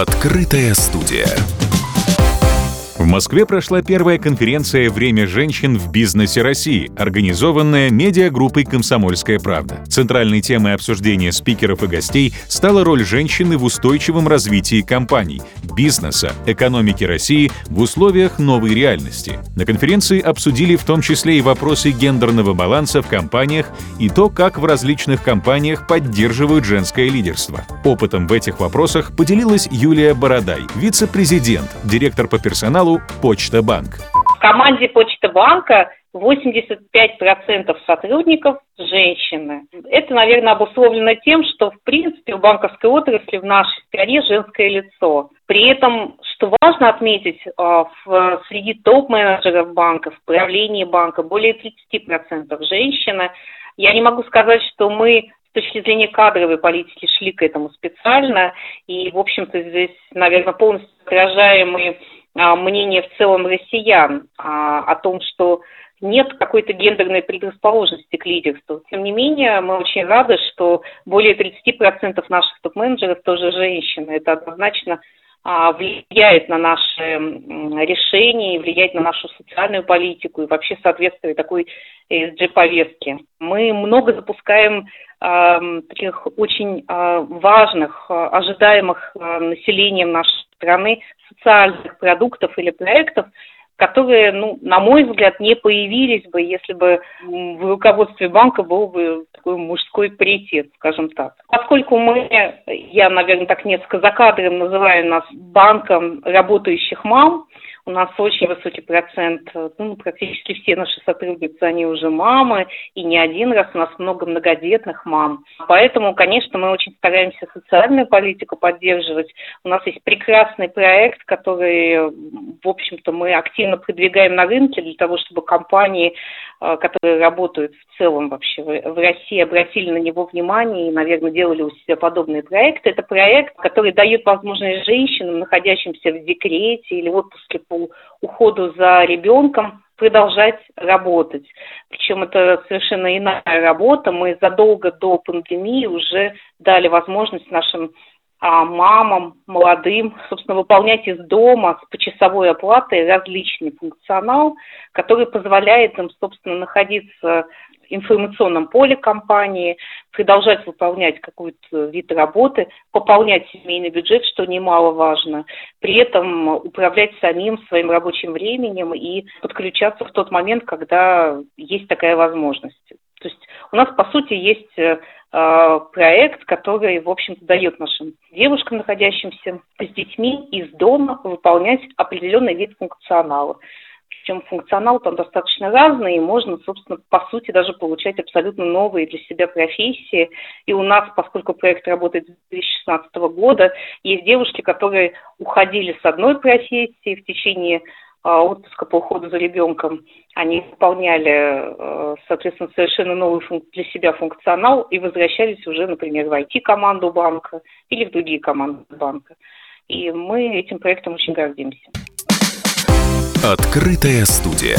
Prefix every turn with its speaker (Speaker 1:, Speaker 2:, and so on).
Speaker 1: Открытая студия. В Москве прошла первая конференция «Время женщин в бизнесе России», организованная медиагруппой «Комсомольская правда». Центральной темой обсуждения спикеров и гостей стала роль женщины в устойчивом развитии компаний, бизнеса, экономики России в условиях новой реальности. На конференции обсудили в том числе и вопросы гендерного баланса в компаниях и то, как в различных компаниях поддерживают женское лидерство. Опытом в этих вопросах поделилась Юлия Бородай, вице-президент, директор по персоналу Почта Банк.
Speaker 2: В команде Почта Банка 85% сотрудников женщины. Это, наверное, обусловлено тем, что, в принципе, в банковской отрасли в нашей стране женское лицо. При этом, что важно отметить, а, в, среди топ-менеджеров банка, в правлении банка более 30% женщины. Я не могу сказать, что мы с точки зрения кадровой политики шли к этому специально. И, в общем-то, здесь, наверное, полностью отражаем и а, мнение в целом россиян а, о том, что нет какой-то гендерной предрасположенности к лидерству. Тем не менее, мы очень рады, что более 30% наших топ-менеджеров тоже женщины. Это однозначно а, влияет на наши решения, влияет на нашу социальную политику и вообще соответствует такой ESG-повестке. Мы много запускаем таких очень важных, ожидаемых населением нашей страны социальных продуктов или проектов, которые, ну, на мой взгляд, не появились бы, если бы в руководстве банка был бы такой мужской паритет, скажем так. Поскольку мы, я, наверное, так несколько за кадром называю нас банком работающих мам, у нас очень высокий процент, ну, практически все наши сотрудницы, они уже мамы, и не один раз у нас много многодетных мам. Поэтому, конечно, мы очень стараемся социальную политику поддерживать. У нас есть прекрасный проект, который, в общем-то, мы активно продвигаем на рынке для того, чтобы компании, э, которые работают в целом вообще в России, обратили на него внимание и, наверное, делали у себя подобные проекты. Это проект, который дает возможность женщинам, находящимся в декрете или в отпуске по уходу за ребенком продолжать работать. Причем это совершенно иная работа. Мы задолго до пандемии уже дали возможность нашим мамам, молодым, собственно, выполнять из дома с почасовой оплатой различный функционал, который позволяет им, собственно, находиться информационном поле компании, продолжать выполнять какой-то вид работы, пополнять семейный бюджет, что немаловажно, при этом управлять самим своим рабочим временем и подключаться в тот момент, когда есть такая возможность. У нас, по сути, есть э, проект, который, в общем-то, дает нашим девушкам, находящимся с детьми из дома, выполнять определенный вид функционала. Причем функционал там достаточно разный, и можно, собственно, по сути, даже получать абсолютно новые для себя профессии. И у нас, поскольку проект работает с 2016 года, есть девушки, которые уходили с одной профессии в течение отпуска по уходу за ребенком, они выполняли, а, соответственно, совершенно новый для себя функционал и возвращались уже, например, в IT-команду банка или в другие команды банка. И мы этим проектом очень гордимся.
Speaker 1: Открытая студия.